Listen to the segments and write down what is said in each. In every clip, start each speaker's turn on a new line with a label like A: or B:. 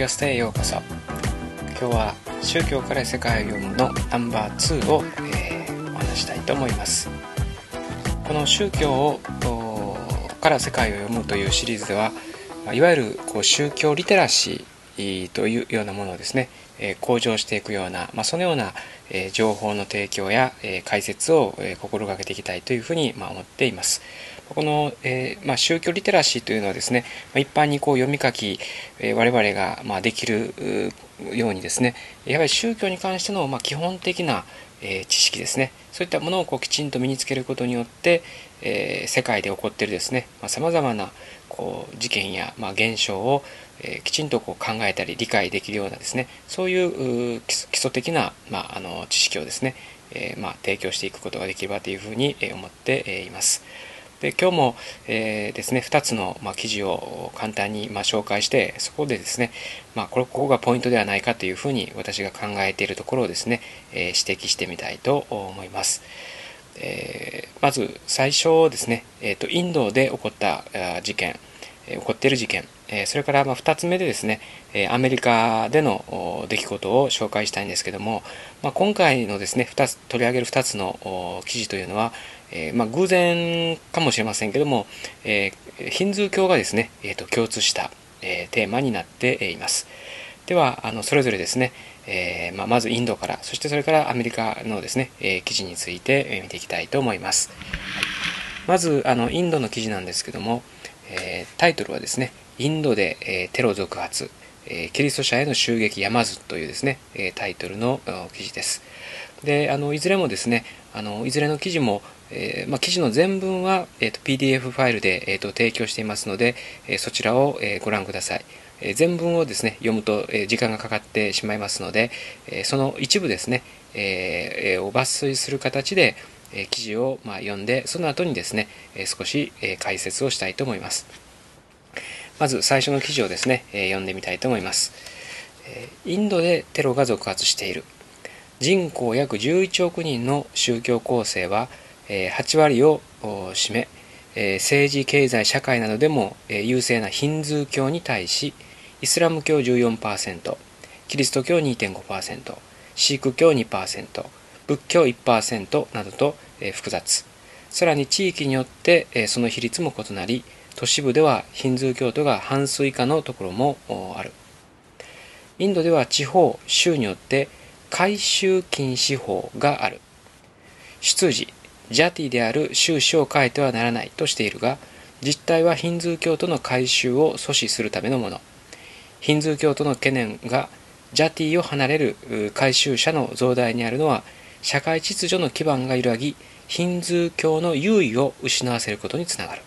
A: キャストへようこそ今日は宗教から世界を読むのナンバー2を、えー、お話したいと思いますこの宗教をから世界を読むというシリーズではいわゆるこう宗教リテラシーというようなものをですねえ向上していくような、まあ、そのようなえ情報の提供やえ解説をえ心がけていきたいというふうに思っています。この、えー、まあ、宗教リテラシーというのはですね、一般にこう読み書き、えー、我々がまあできるようにですね、やはり宗教に関してのまあ基本的な、えー、知識ですね、そういったものをこうきちんと身につけることによって、え、世界で起こっているですね、さまざ、まなこう事件や、ま、現象を、え、きちんとこう考えたり理解できるようなですね、そういう基礎的な、まあ、の知識をですね、えま、提供していくことができればというふうに思っています。で今日も、えー、ですね2つの、まあ、記事を簡単に、まあ、紹介してそこでですね、まあ、これここがポイントではないかというふうに私が考えているところをですね、えー、指摘してみたいと思います。えー、まず最初ですね、えーと、インドで起こった事件、起こっている事件、えそれからま2つ目でですね、えアメリカでの出来事を紹介したいんですけども、ま、今回のですね2つ取り上げる2つの記事というのは、え、まあ、偶然かもしれませんけども、え、ヒンズー教がですね、えーと、共通した、え、テーマになっています。ではあのそれぞれですね、え、ま、まずインドからそしてそれからアメリカのですね、え記事について見ていきたいと思います。はい、まずあのインドの記事なんですけども、えタイトルはですねインドで、えテロ続発、えキリスト者への襲撃やまずというですね、えタイトルの記事です。であのいずれもですねあのいずれの記事もえー、まあ、記事の全文は、えーと、PDF ファイルで、えーと、提供していますので、えー、そちらを、えー、ご覧ください。え全文をですね読むと、え時間がかかってしまいますので、えその一部ですね、えを抜粋する形で、え記事を、まあ、読んでその後にですね、え少し、え解説をしたいと思います。まず最初の記事をですね、え読んでみたいと思います。インドでテロが続発している。人口約11億人の宗教構成は8割を占め政治経済社会などでも優勢なヒンズー教に対しイスラム教14%キリスト教2.5%シーク教2%仏教1%などと複雑さらに地域によってその比率も異なり都市部ではヒンズー教徒が半数以下のところもある。インドでは地方州によって回収禁止法がある。出自ジャティである収支を変えてはならないとしているが実態はヒンズー教徒の改宗を阻止するためのもの。ヒンズー教徒の懸念がジャティを離れる改宗者の増大にあるのは社会秩序の基盤が揺らぎヒンズー教の優位を失わせることにつながる。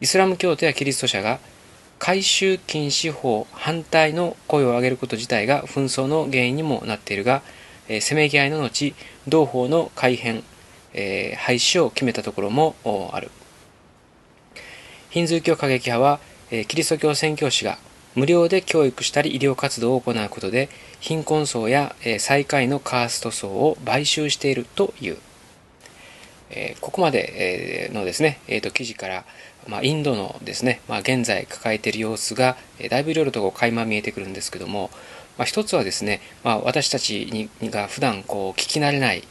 A: イスラム教徒やキリスト者が改宗禁止法反対の声を上げること自体が紛争の原因にもなっているが、えせめぎ合いの後同法の改変えー、廃止を決めたところもある。ヒンズー教過激派は、えー、キリスト教宣教師が無料で教育したり医療活動を行うことで貧困層や、えー、最下位のカースト層を買収しているという、えー、ここまでのですね、えーと、記事から、まあ、インドのですね、まあ、現在抱えている様子が、えだいぶいろいろと垣間見えてくるんですけども、まあ、一つはですね、まあ、私たちにが普段こう聞き慣れない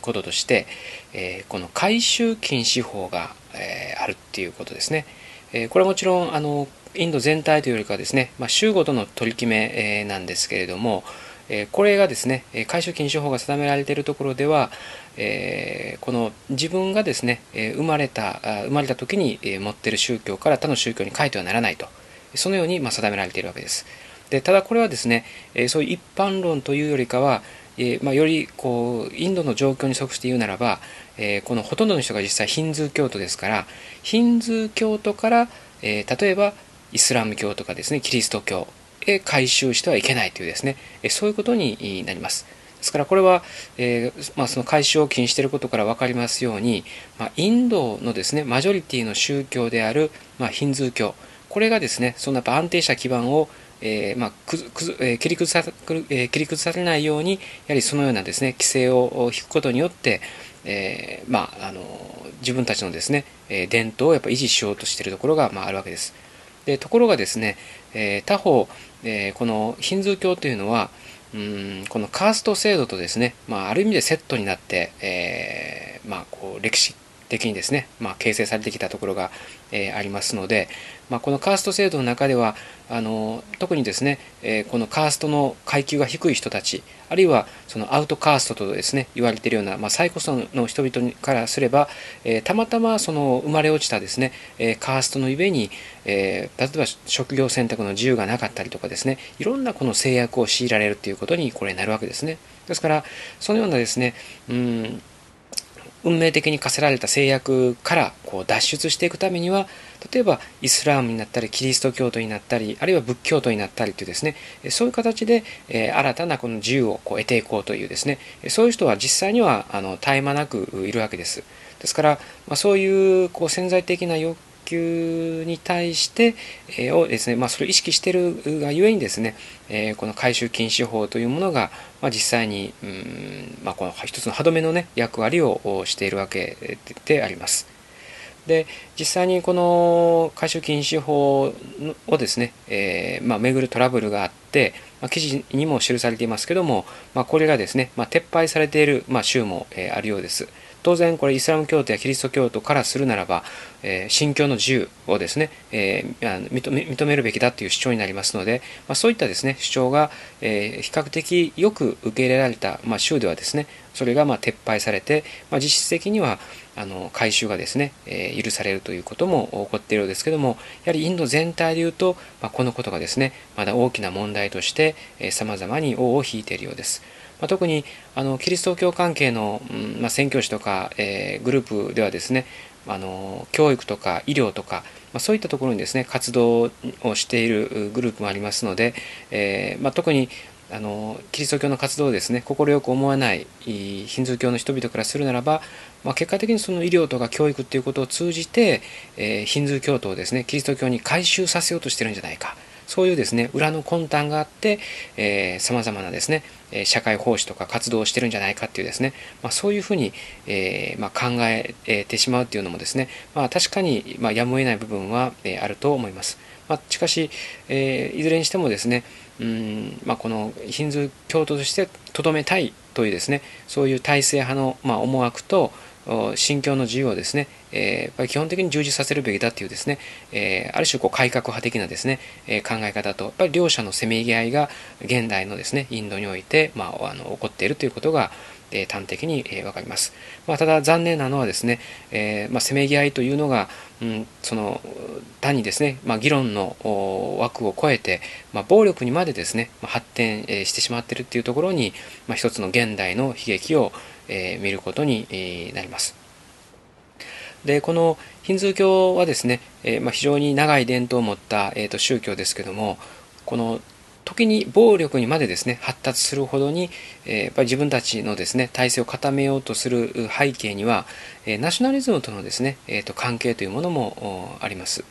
A: こととして、えー、この回収禁止法が、えー、あるっていうことですね。えー、これはもちろんあのインド全体というよりかですね、まあ、州ごとの取り決め、え、なんですけれども、えこれがですね回収禁止法が定められているところでは、えこの自分がですね生まれた生まれた時に持っている宗教から他の宗教に変えてはならないとそのようにま定められているわけです。でただこれはですね、えそういう一般論というよりかは、えまあ、よりこうインドの状況に即して言うならば、えこのほとんどの人が実際ヒンズー教徒ですからヒンズー教徒から、え例えばイスラム教とかですねキリスト教へ改宗してはいけないというですね、そういうことになります。ですからこれは、えーまあ、その改宗を禁止していることから分かりますように、まあ、インドのですねマジョリティの宗教である、まあ、ヒンズー教これがですねそのやっぱ安定した基盤をえーまあくずくずえー、切り崩さ、え、切り崩されないようにやはりそのようなですね規制を引くことによって、えー、まああの自分たちのですね伝統をやっぱ維持しようとしているところが、まあ、あるわけです。でところがですね、え他方、えこのヒンズー教というのはうんこのカースト制度とですね、まあ、ある意味でセットになって、えー、まあ、こう歴史的にですね、まあ、形成されてきたところが、えー、ありますので、まあ、このカースト制度の中ではあの特にですね、えー、このカーストの階級が低い人たちあるいはそのアウトカーストとですね言われているような、まあ、最古層の人々からすれば、えー、たまたまその生まれ落ちたですね、えカーストのゆえに、え例えば職業選択の自由がなかったりとかですねいろんなこの制約を強いられるということにこれなるわけですね。ですからそのようなですねうん運命的に課せられた制約からこう脱出していくためには例えばイスラームになったりキリスト教徒になったりあるいは仏教徒になったりというですねそういう形で、え新たなこの自由をこう得ていこうというですねそういう人は実際にはあの絶え間なくいるわけです。ですから、まあ、そういうこう潜在的な欲求に対して、えー、をですね、まあ、それを意識しているがゆえにですね、えー、この回収禁止法というものが、まあ、実際にうん、まあ、この一つの歯止めの、ね、役割をしているわけであります。で実際にこの回収禁止法をですね、えー、まあ、巡るトラブルがあって、まあ、記事にも記されていますけども、まあ、これがですね、ま撤廃されている、ま州も、えあるようです。当然これイスラム教徒やキリスト教徒からするならば、えー、信教の自由をですね、えー、認めるべきだという主張になりますので、まあ、そういったですね主張が、えー、比較的よく受け入れられた、まあ、州ではですねそれがまあ撤廃されて、まあ、実質的にはあの回収がですね、えー、許されるということも起こっているようですけどもやはりインド全体でいうと、まあ、このことがですねまだ大きな問題としてさまざまに尾を引いているようです。まあ、特にあのキリスト教関係の、うんまあ、宣教師とか、えー、グループではですねあの教育とか医療とか、まあ、そういったところにですね活動をしているグループもありますので、えーまあ、特にあのキリスト教の活動をですね快く思わないヒンズー教の人々からするならば、まあ、結果的にその医療とか教育ということを通じて、えー、ヒンズー教徒をですねキリスト教に改宗させようとしてるんじゃないか。そういうですね裏の魂胆があってさまざまなですね社会奉仕とか活動をしてるんじゃないかっていうですね、まあ、そういうふうに、えー、まあ、考えてしまうっていうのもですね、まあ、確かに、まやむを得ない部分は、えあると思います。ま、しかし、えー、いずれにしてもですねうんまあ、このヒンズー教徒としてとどめたいというですねそういう体制派の、ま、思惑と信教の自由をですね、えー、やっぱり基本的に充実させるべきだというですね、えー、ある種こう改革派的なですね、えー、考え方とやっぱり両者のせめぎ合いが現代のですねインドにおいて、まあ、あの起こっているということが、え端的に、え分かります。まあ、ただ残念なのはですね、えまあ、せめぎ合いというのが、うん、その単にですね、まあ、議論の枠を超えて、まあ、暴力にまでですね、まあ、発展、してしまっているというところに、まあ、一つの現代の悲劇を、え見ることに、なります。でこのヒンズー教はですね、えー、まあ、非常に長い伝統を持った、えーと、宗教ですけどもこの時に暴力にまでですね発達するほどに、えー、やっぱり自分たちのですね体制を固めようとする背景には、えー、ナショナリズムとのですね、えーと関係というものもあります。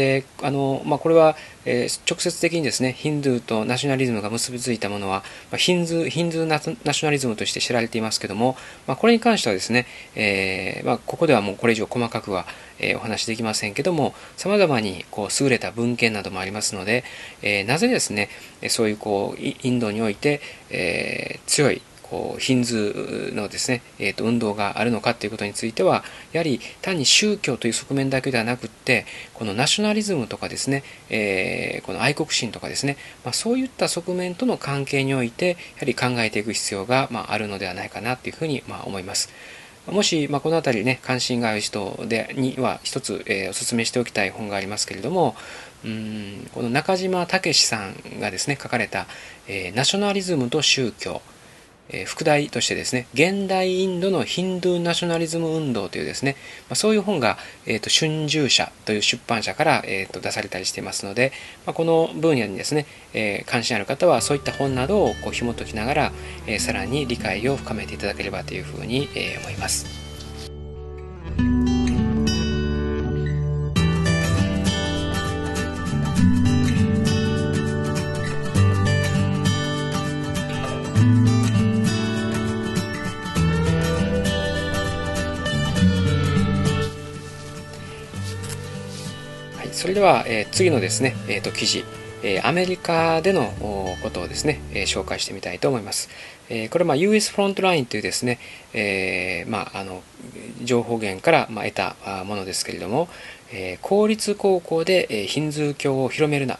A: であのまあ、これは、えー、直接的にですねヒンドゥーとナショナリズムが結びついたものは、まあ、ヒンズーヒンズーナショナリズムとして知られていますけども、まあ、これに関してはですね、えー、ま、ここではもうこれ以上細かくは、えー、お話しできませんけどもさまざまにこう優れた文献などもありますので、えなぜですねそういうこうインドにおいて、え強いヒンズーのですね、えー、と運動があるのかということについてはやはり単に宗教という側面だけではなくってこのナショナリズムとかですね、えー、この愛国心とかですね、まあ、そういった側面との関係においてやはり考えていく必要が、まあ、あるのではないかなというふうに、まあ、思います。もし、まあ、この辺りね関心がある人でには一つ、えー、お勧めしておきたい本がありますけれどもうんこの中島武さんがですね書かれた、えー「ナショナリズムと宗教」え副題としてですね、現代インドのヒンドゥーナショナリズム運動というですね、ま、そういう本が、えーと、春秋社という出版社から、えーと、出されたりしていますので、ま、この分野にですね、え、関心ある方はそういった本などをこう紐解きながら、え、さらに理解を深めていただければというふうに、え、思います。では、えー、次のですね、えーと、記事、えー、アメリカでのことをですね、えー、紹介してみたいと思います。えー、これはまあ US フロントラインというですね、えー、まああの情報源からまあ得たものですけれども、えー、公立高校でえヒンズー教を広めるな、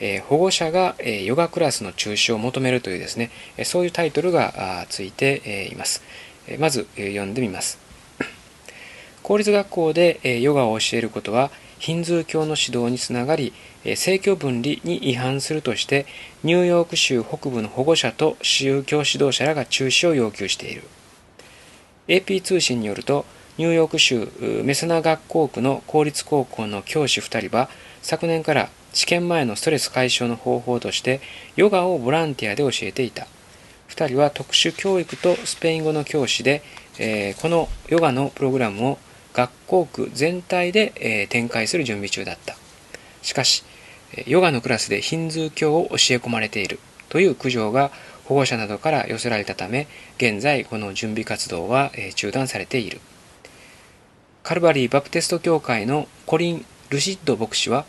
A: えー、保護者が、えー、ヨガクラスの中止を求めるというですね、えそういうタイトルがついて、えいます。えまず、え読んでみます。公立学校で、えヨガを教えることはヒンズー教の指導につながり、政教分離に違反するとしてニューヨーク州北部の保護者と宗教指導者らが中止を要求している。AP 通信によるとニューヨーク州メセナ学校区の公立高校の教師2人は昨年から試験前のストレス解消の方法としてヨガをボランティアで教えていた。2人は特殊教育とスペイン語の教師で、えー、このヨガのプログラムを学校区全体で、え展開する準備中だった。しかしヨガのクラスでヒンズー教を教え込まれているという苦情が保護者などから寄せられたため現在この準備活動は中断されている。カルバリーバプテスト教会のコリン・ルシッド牧師は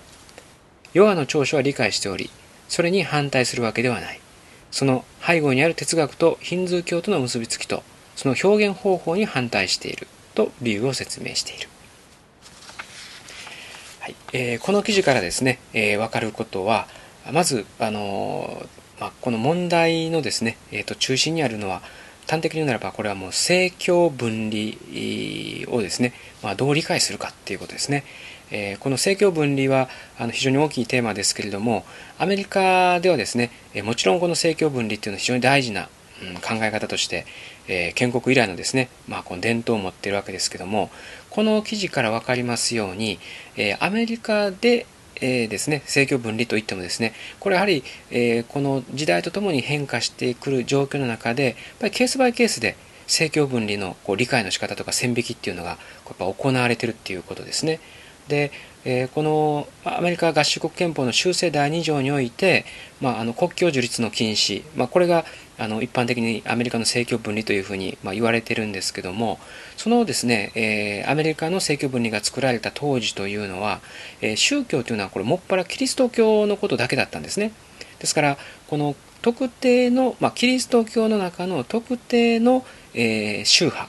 A: ヨガの長所は理解しておりそれに反対するわけではない。その背後にある哲学とヒンズー教との結びつきとその表現方法に反対している。と理由を説明している。はいえー、この記事からですね、えー、分かることは、まず、あのー、まあ、この問題のですね、えーと、中心にあるのは、端的に言うならば、これはもう政教分離をですね、まあ、どう理解するかっていうことですね。えー、この政教分離はあの非常に大きいテーマですけれども、アメリカではですね、えもちろんこの政教分離っていうのは非常に大事な考え方として、え、建国以来のですね、まあ、この伝統を持っているわけですけどもこの記事から分かりますように、え、アメリカでえー、ですね、政教分離といってもですね、これやはり、えー、この時代とともに変化してくる状況の中で、やっぱりケースバイケースで政教分離のこう理解の仕方とか線引きっていうのがやっぱ行われてるっていうことですね。で、えー、このアメリカ合衆国憲法の修正第2条において、まあ、あの国境樹立の禁止、まあ、これがあの一般的にアメリカの政教分離というふうに、まあ、言われてるんですけどもそのですね、えー、アメリカの政教分離が作られた当時というのは、えー、宗教というのはこれもっぱらキリスト教のことだけだったんですね。ですからこの特定の、まあ、キリスト教の中の特定の、えー、宗派、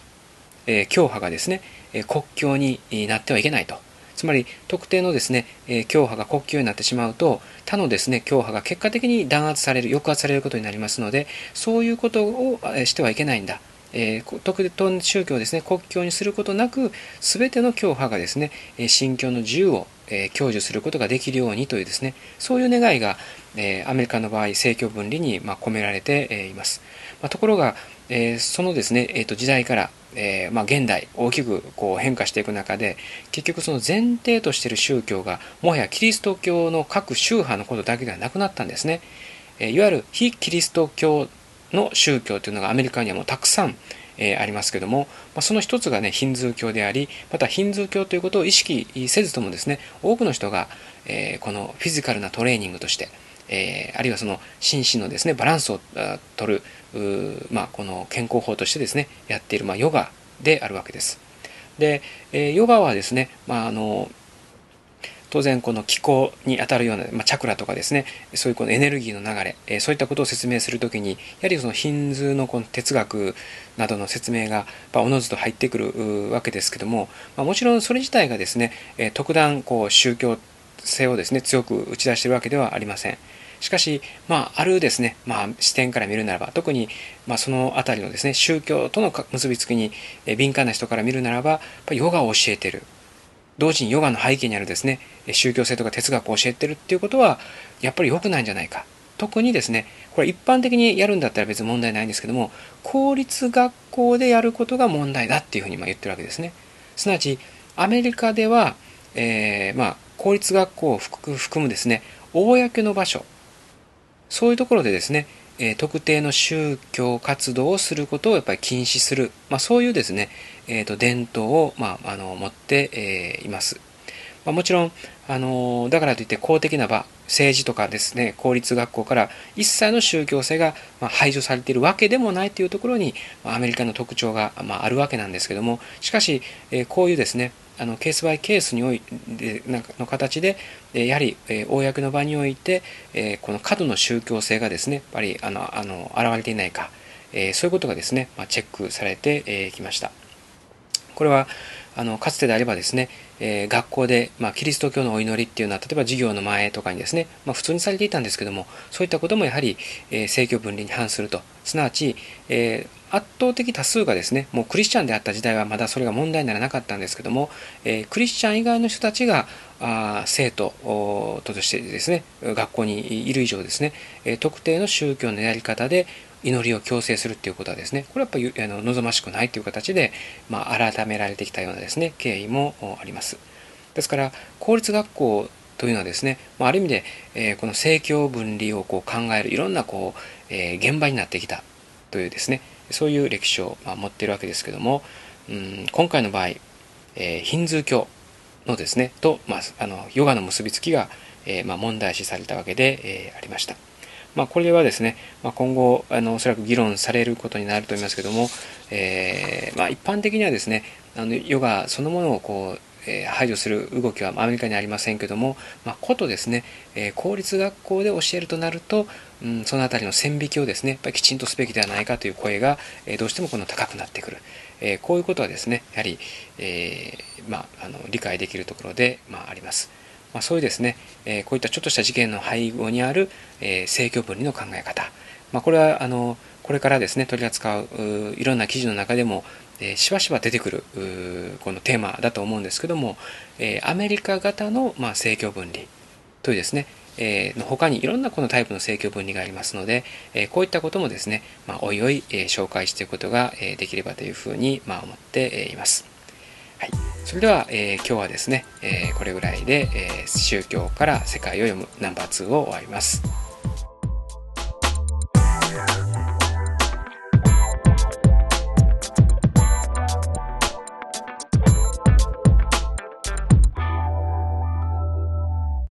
A: えー、教派がですね、え国教になってはいけないと。つまり特定のですね、え教派が国境になってしまうと他のですね教派が結果的に弾圧される抑圧されることになりますのでそういうことをしてはいけないんだ。えー、特定宗教をですね国教にすることなく全ての教派がですね信教の自由を、えー、享受することができるようにというですねそういう願いが、えー、アメリカの場合政教分離に、まあ、込められて、えいます、まあ、ところが、えそのですね、えーと時代からえー、まあ、現代大きくこう変化していく中で結局その前提としている宗教がもはやキリスト教の各宗派のことだけではなくなったんですね、えー、いわゆる非キリスト教の宗教というのがアメリカにはもうたくさん、えー、ありますけども、まあ、その一つがねヒンズー教でありまたヒンズー教ということを意識せずともですね多くの人が、えこのフィジカルなトレーニングとしてえー、あるいはその心身のですねバランスを取るまあ、この健康法としてですねやっている、まあ、ヨガであるわけです。で、えー、ヨガはですね、まあ、あの当然この気候に当たるような、まあ、チャクラとかですねそういうこのエネルギーの流れ、え、そういったことを説明するときにやはりそのヒンズーのこの哲学などの説明が、まあ、おのずと入ってくるわけですけども、まあ、もちろんそれ自体がですね、え、特段こう宗教性をですね強く打ち出してるわけではありません。しかし、まあ、あるですね、まあ、視点から見るならば、特に、まあ、そのあたりのですね、宗教との結びつきに敏感な人から見るならば、ヨガを教えてる。同時にヨガの背景にあるですね、宗教性とか哲学を教えてるっていうことは、やっぱり良くないんじゃないか。特にですね、これ一般的にやるんだったら別に問題ないんですけども、公立学校でやることが問題だっていうふうにま言ってるわけですね。すなわち、アメリカでは、えー、まあ、公立学校を含むですね、公の場所、そういうところでですね、え特定の宗教活動をすることをやっぱり禁止する、まあ、そういうですね、えー、と伝統を、まあ、あの持って、えー、います。まあ、もちろん、あのだからといって公的な場政治とかですね公立学校から一切の宗教性が、ま排除されているわけでもないというところに、まアメリカの特徴が、まあ、るわけなんですけどもしかし、えこういうですね、あのケースバイケースにおいての形でやはり、え公の場において、えこの過度の宗教性がですねやっぱりあのあの現れていないか、えそういうことがですね、まあチェックされてえき、ました。これはあのかつてであればですね、えー、学校で、まあ、キリスト教のお祈りっていうのは例えば授業の前とかにですね、まあ、普通にされていたんですけどもそういったこともやはり、えー、政教分離に反すると。すなわち、えー、圧倒的多数がですねもうクリスチャンであった時代はまだそれが問題にならなかったんですけども、えクリスチャン以外の人たちがあ生徒としてですね学校にいる以上ですね、え特定の宗教のやり方で祈りを強制するっていうことはですねこれはやっぱりあの望ましくないという形で、まあ、改められてきたようなですね経緯もあります。ですから公立学校というのはですねある意味で、え、この政教分離をこう考えるいろんなこう、え、現場になってきたというですねそういう歴史を、まあ、持っているわけですけども、うん、今回の場合、えー、ヒンズー教のですねと、まあ、あのヨガの結びつきが、えーまあ、問題視されたわけで、えー、ありました。まあ、これはですね、まあ、今後あのおそらく議論されることになると思いますけども、えー、まあ、一般的にはですねあのヨガそのものをこうえ排除する動きはアメリカにありませんけども、まあ、ことですね、え公立学校で教えるとなると、うん、その辺りの線引きをですねやっぱりきちんとすべきではないかという声が、えどうしてもこの高くなってくる、えこういうことはですねやはり、えー、まあ、あの理解できるところで、まあ、あります。まあ、そういうですね、えこういったちょっとした事件の背後にある、え政教分離の考え方、まあ、これはあのこれからですね取り扱ういろんな記事の中でも、えしばしば出てくるこのテーマだと思うんですけども、えアメリカ型の、まあ、政教分離というですね、えの他にいろんなこのタイプの政教分離がありますので、えこういったこともですね、まあ、おいおい、え紹介していくことが、えできればというふうに、ま、思っています。はい、それでは、え、今日はですね、え、これぐらいで、え、宗教から世界を読むナンバー2を終わります。